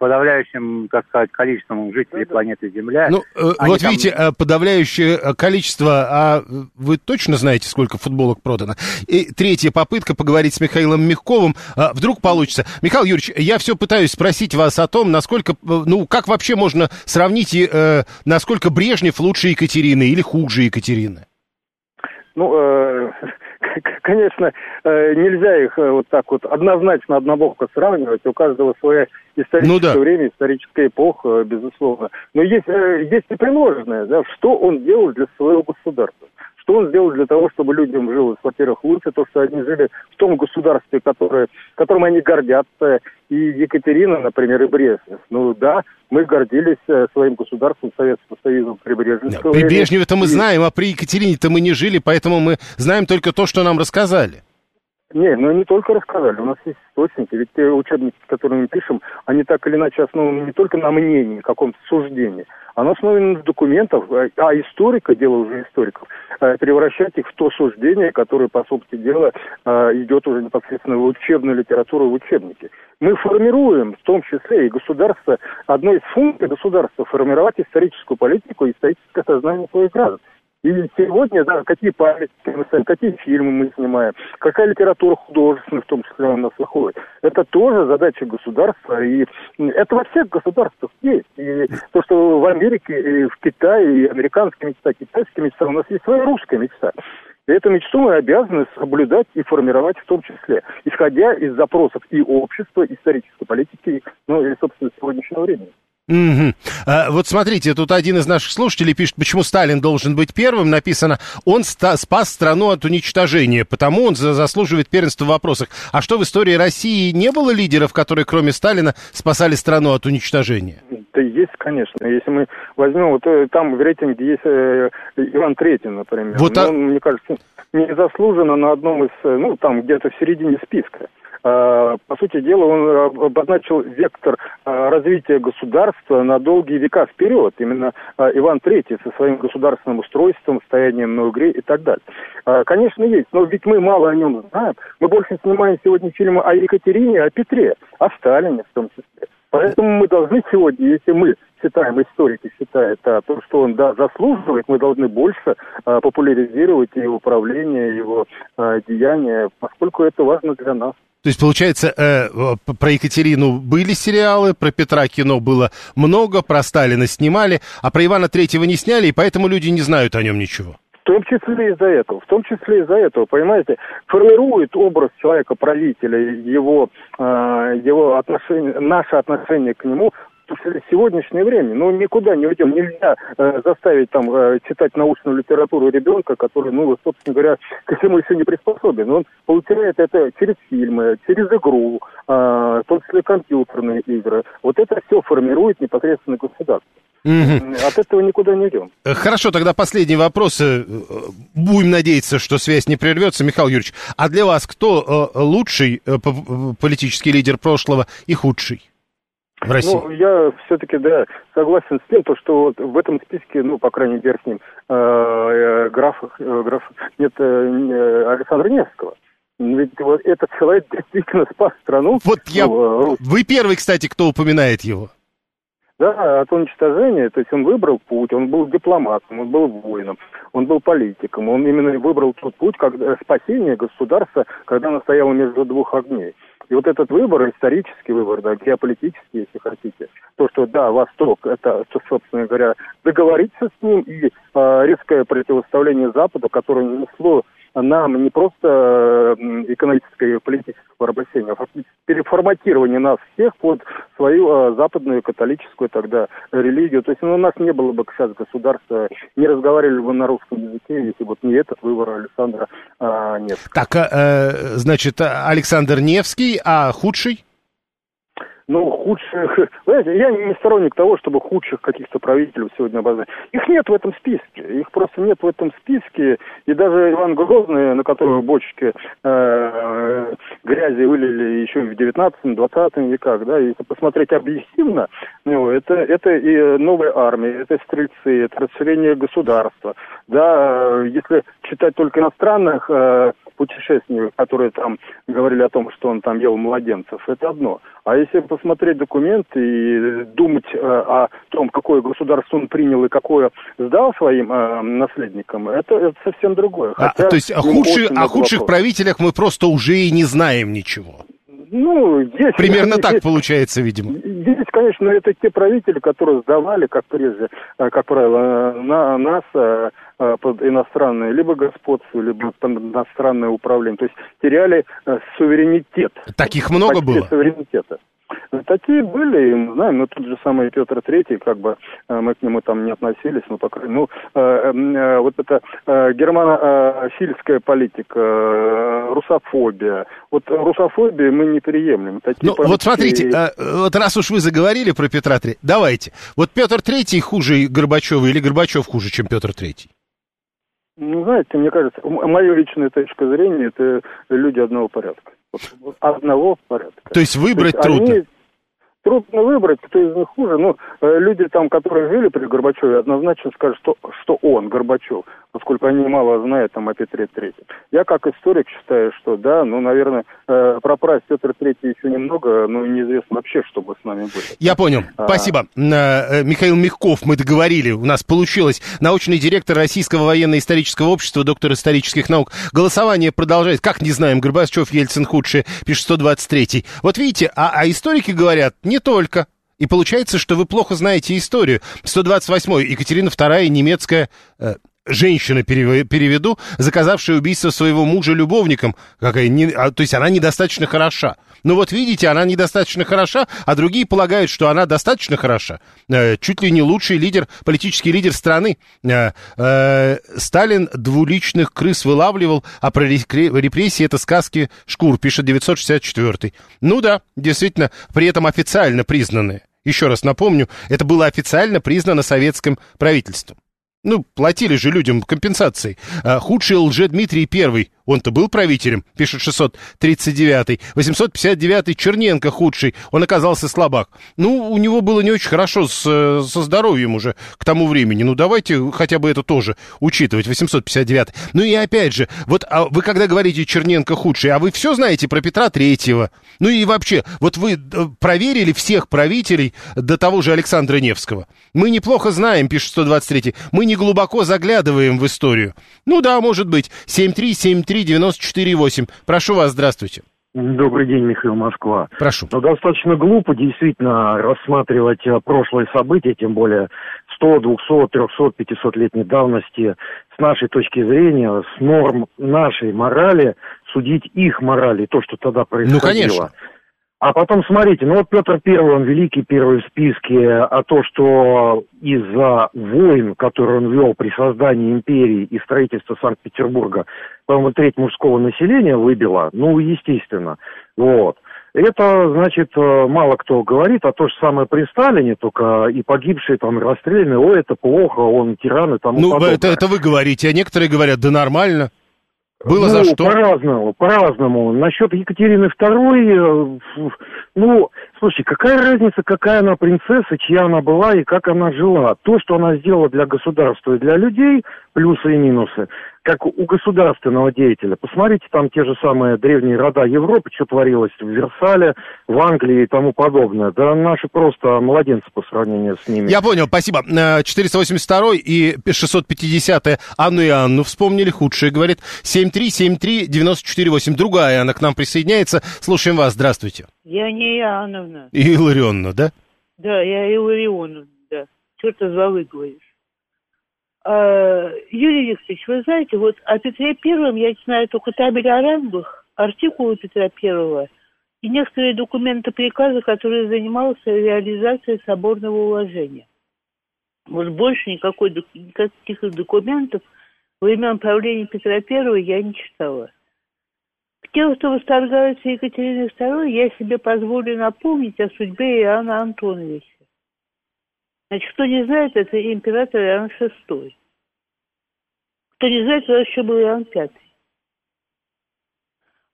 подавляющим, так сказать, количеством жителей планеты Земля. Ну, э, вот там... видите, э, подавляющее э, количество, а вы точно знаете, сколько футболок продано? И третья попытка поговорить с Михаилом Мягковым. А, вдруг получится. Михаил Юрьевич, я все пытаюсь спросить вас о том, насколько, ну, как вообще можно сравнить, э, насколько Брежнев лучше Екатерины или хуже Екатерины? Ну, э, конечно, э, нельзя их э, вот так вот однозначно однобоко сравнивать. У каждого свое историческое ну, да. время, историческая эпоха, безусловно. Но есть, э, есть и приложенное, да, что он делал для своего государства. Что он сделал для того, чтобы людям жилось, во-первых, лучше, то, что они жили в том государстве, которое, которым они гордятся. И Екатерина, например, и Брежнев. Ну да, мы гордились э, своим государством, Советским Союзом при Брежневском При Брежневе-то мы знаем, а при Екатерине-то мы не жили, поэтому мы знаем только то, что нам рассказали. Не, ну не только рассказали, у нас есть источники, ведь те учебники, которые мы пишем, они так или иначе основаны не только на мнении, каком-то суждении, оно основано на документах, а, а историка, дело уже историков, э, превращать их в то суждение, которое, по сути дела, э, идет уже непосредственно в учебную литературу, в учебники. Мы формируем, в том числе и государство, одной из функций государства, формировать историческую политику и историческое сознание своих граждан. И сегодня, да, какие памятники мы ставим, какие фильмы мы снимаем, какая литература художественная, в том числе, у нас выходит. Это тоже задача государства, и это во всех государствах есть. И то, что в Америке, и в Китае, и американская мечта, китайская мечта, у нас есть своя русская мечта. И эту мечту мы обязаны соблюдать и формировать в том числе, исходя из запросов и общества, исторической политики, ну и, собственно, сегодняшнего времени. Угу. А, вот смотрите, тут один из наших слушателей пишет, почему Сталин должен быть первым. Написано, он ста- спас страну от уничтожения, потому он за- заслуживает первенства в вопросах. А что в истории России не было лидеров, которые кроме Сталина спасали страну от уничтожения? Да есть, конечно. Если мы возьмем, вот э, там в рейтинге есть э, Иван Третий, например. Вот, а... Он, мне кажется, незаслуженно на одном из, э, ну, там где-то в середине списка. Э, по сути дела, он обозначил вектор э, развития государства на долгие века вперед. Именно э, Иван III со своим государственным устройством, стоянием на игре и так далее. Конечно, есть, но ведь мы мало о нем знаем. Мы больше снимаем сегодня фильмы о Екатерине, о Петре, о Сталине в том числе. Поэтому мы должны сегодня, если мы считаем, историки считают, а, то, что он да, заслуживает, мы должны больше а, популяризировать его управление, его а, деяния, поскольку это важно для нас. То есть, получается, э, про Екатерину были сериалы, про Петра кино было много, про Сталина снимали, а про Ивана Третьего не сняли, и поэтому люди не знают о нем ничего. В том числе из-за этого, в том числе из-за этого, понимаете, формирует образ человека-правителя, его, э, его отношение, наше отношение к нему сегодняшнее время, ну, никуда не уйдем. Нельзя э, заставить там э, читать научную литературу ребенка, который, ну, собственно говоря, ко всему еще не приспособен. Он получает это через фильмы, через игру, э, в том числе компьютерные игры. Вот это все формирует непосредственно государство. Угу. От этого никуда не идем. Э, хорошо, тогда последний вопрос. Э, будем надеяться, что связь не прервется. Михаил Юрьевич, а для вас кто э, лучший политический лидер прошлого и худший? В России? Ну, я все-таки, да, согласен с тем, то, что вот в этом списке, ну, по крайней мере, ним, э, э, граф, э, граф, нет э, э, Александра Невского. Ведь вот этот человек действительно спас страну. Вот я... Ну, Вы первый, кстати, кто упоминает его. Да, от уничтожения, то есть он выбрал путь, он был дипломатом, он был воином, он был политиком, он именно выбрал тот путь, когда спасение государства, когда оно стояло между двух огней. И вот этот выбор, исторический выбор, да, геополитический, если хотите, то, что, да, Восток, это, что, собственно говоря, договориться с ним и э, резкое противоставление Западу, которое несло нам не просто э, экономическое и политическое порабощение, а переформатирование нас всех под свою э, западную католическую тогда религию. То есть ну, у нас не было бы сейчас государства, не разговаривали бы на русском языке, если вот не этот выбор Александра э, нет. Так, э, значит, Александр Невский, а худший? Ну, худших... Знаете, я не сторонник того, чтобы худших каких-то правителей сегодня обозначить. Их нет в этом списке. Их просто нет в этом списке. И даже Иван Грозный, на которого бочки э, грязи вылили еще в 19-20 веках, да, если посмотреть объективно, ну, это, это и новая армия, это стрельцы, это расширение государства. Да, если читать только иностранных э, путешественников, которые там говорили о том, что он там ел младенцев, это одно. А если посмотреть документы и думать э, о том, какое государство он принял и какое сдал своим э, наследникам, это, это совсем другое. А, то есть о, худших, о худших правителях мы просто уже и не знаем ничего. Ну, есть... Примерно есть, так получается, видимо. Здесь, конечно, это те правители, которые сдавали, как прежде, э, как правило, на нас э, э, под иностранное либо господство, либо под иностранное управление. То есть теряли суверенитет. Таких много было? Суверенитета. Такие были, мы знаем, но тот же самый Петр Третий, как бы мы к нему там не относились, но по крайней ну, э, вот эта э, германофильская политика, э, русофобия. Вот русофобию мы не приемлем. Такие ну, политики... вот смотрите, вот раз уж вы заговорили про Петра Третьего, давайте. Вот Петр Третий хуже Горбачева или Горбачев хуже, чем Петр Третий? Ну, знаете, мне кажется, моя личная точка зрения, это люди одного порядка. Одного порядка. То есть выбрать То есть трудно? Они, трудно выбрать, кто из них хуже. Ну, люди там, которые жили при Горбачеве, однозначно скажут, что, что он, Горбачев, поскольку они мало знают там о Петре Третьем. Я как историк считаю, что да, ну, наверное, э, про праздник Петр Третий еще немного, но неизвестно вообще, что бы с нами было. Я понял. А... Спасибо. Э, Михаил Мягков, мы договорили, у нас получилось. Научный директор Российского военно-исторического общества, доктор исторических наук. Голосование продолжается. Как не знаем, Горбачев, Ельцин худшие, пишет 123-й. Вот видите, а, а историки говорят, не только. И получается, что вы плохо знаете историю. 128-й. Екатерина II, немецкая э, женщина, переведу, заказавшая убийство своего мужа любовником. Какая не, а, то есть она недостаточно хороша. Ну вот видите, она недостаточно хороша, а другие полагают, что она достаточно хороша. Э, чуть ли не лучший лидер, политический лидер страны. Э, э, Сталин двуличных крыс вылавливал, а про репрессии это сказки шкур, пишет 964. Ну да, действительно, при этом официально признанные. Еще раз напомню, это было официально признано советским правительством. Ну, платили же людям компенсации. А, худший лже Дмитрий Первый он-то был правителем, пишет 639-й. 859-й Черненко худший. Он оказался слабак. Ну, у него было не очень хорошо с, со здоровьем уже к тому времени. Ну, давайте хотя бы это тоже учитывать. 859-й. Ну и опять же, вот а вы когда говорите Черненко худший, а вы все знаете про Петра Третьего? Ну и вообще, вот вы э, проверили всех правителей до того же Александра Невского? Мы неплохо знаем, пишет 123-й. Мы не глубоко заглядываем в историю. Ну да, может быть. 7373 94,8. Прошу вас, здравствуйте. Добрый день, Михаил Москва. Прошу. Но достаточно глупо действительно рассматривать э, прошлые события, тем более 100, 200, 300, 500-летней давности с нашей точки зрения, с норм нашей морали, судить их морали, то, что тогда происходило. Ну, конечно. А потом смотрите, ну вот Петр Первый, он великий первый в списке, а то, что из-за войн, которые он вел при создании империи и строительства Санкт-Петербурга, по-моему, треть мужского населения выбило, ну, естественно, вот. Это, значит, э, мало кто говорит, а то же самое при Сталине, только и погибшие там, и расстрелянные, ой, это плохо, он тиран и тому Ну, это, это вы говорите, а некоторые говорят, да нормально. Было ну, за что? По-разному, по-разному. Насчет Екатерины II, э, ну, Слушай, какая разница, какая она принцесса, чья она была и как она жила? То, что она сделала для государства и для людей, плюсы и минусы, как у государственного деятеля. Посмотрите, там те же самые древние рода Европы, что творилось в Версале, в Англии и тому подобное. Да наши просто младенцы по сравнению с ними. Я понял, спасибо. 482 и 650 Анну и Анну вспомнили, худшие, говорит. 7373948. Другая Анна к нам присоединяется. Слушаем вас, здравствуйте. Я не Иоанновна. Илларионовна, да? Да, я Илларионовна, да. Что ты за вы говоришь? А, Юрий Викторович, вы знаете, вот о Петре Первом я знаю только табель о рангах, артикулы Петра Первого и некоторые документы приказа, которые занимался реализацией соборного уложения. Вот больше никакой, никаких документов времен правления Петра Первого я не читала. Тем, кто восторгается Екатериной II, я себе позволю напомнить о судьбе Иоанна Антоновича. Значит, кто не знает, это император Иоанн VI. Кто не знает, это еще был Иоанн V.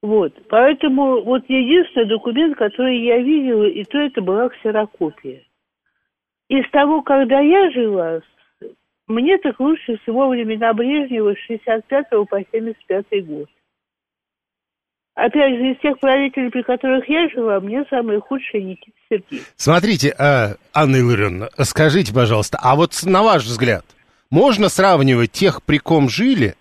Вот. Поэтому вот единственный документ, который я видела, и то это была ксерокопия. Из того, когда я жила, мне так лучше всего времена Брежнева с 65 по 75 год. Опять же, из тех правителей, при которых я жила, мне самые худшие Никита Сергеевич. Смотрите, а, Анна Илларионовна, скажите, пожалуйста, а вот на ваш взгляд, можно сравнивать тех, при ком жили,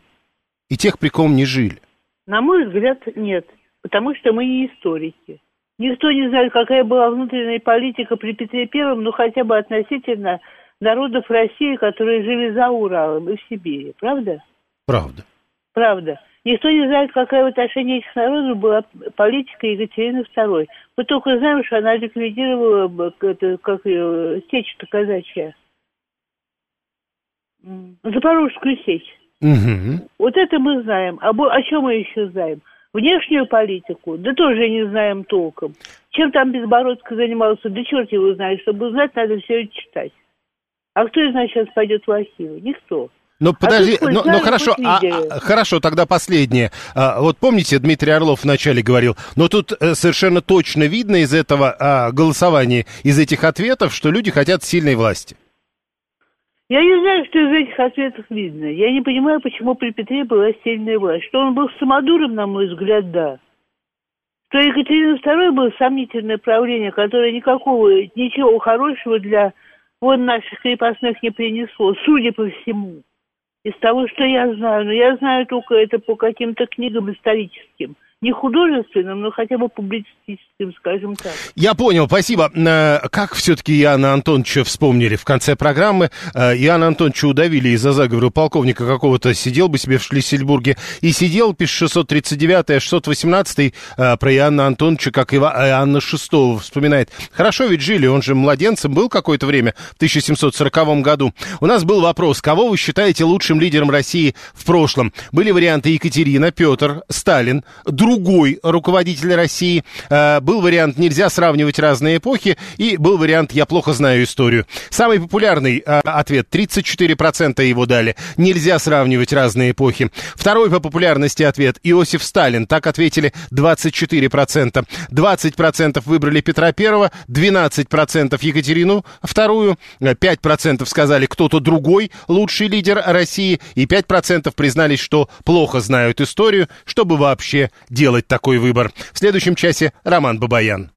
и тех, при ком не жили? На мой взгляд, нет. Потому что мы не историки. Никто не знает, какая была внутренняя политика при Петре Первом, ну хотя бы относительно народов России, которые жили за Уралом и в Сибири. Правда? Правда. Правда. Никто не знает, какая в отношении этих народов была политика Екатерины II. Мы только знаем, что она ликвидировала это, как ее, сечь-то казачья. Запорожскую сечь. Угу. Вот это мы знаем. А о чем мы еще знаем? Внешнюю политику? Да тоже не знаем толком. Чем там Безбородко занимался? Да черт его знает. Чтобы узнать, надо все это читать. А кто из нас сейчас пойдет в архивы? Никто. Ну, подожди, а ну, ну хорошо, а, а, хорошо, тогда последнее. А, вот помните, Дмитрий Орлов вначале говорил, но тут а, совершенно точно видно из этого а, голосования, из этих ответов, что люди хотят сильной власти. Я не знаю, что из этих ответов видно. Я не понимаю, почему при Петре была сильная власть. Что он был самодуром, на мой взгляд, да. Что Екатерина II было сомнительное правление, которое никакого, ничего хорошего для вон наших крепостных не принесло, судя по всему из того, что я знаю. Но я знаю только это по каким-то книгам историческим не художественным, но хотя бы публицистическим, скажем так. Я понял, спасибо. Э, как все-таки Иоанна Антоновича вспомнили в конце программы? Э, Иоанна Антоновича удавили из-за заговора полковника какого-то, сидел бы себе в Шлиссельбурге и сидел, пишет 639 а 618 про Иоанна Антоновича, как и Иоанна VI вспоминает. Хорошо ведь жили, он же младенцем был какое-то время, в 1740 году. У нас был вопрос, кого вы считаете лучшим лидером России в прошлом? Были варианты Екатерина, Петр, Сталин, другой руководитель России. Э, был вариант «Нельзя сравнивать разные эпохи» и был вариант «Я плохо знаю историю». Самый популярный э, ответ, 34% его дали. «Нельзя сравнивать разные эпохи». Второй по популярности ответ «Иосиф Сталин». Так ответили 24%. 20% выбрали Петра Первого, 12% Екатерину Вторую, 5% сказали кто-то другой лучший лидер России и 5% признались, что плохо знают историю, чтобы вообще делать такой выбор. В следующем часе Роман Бабаян.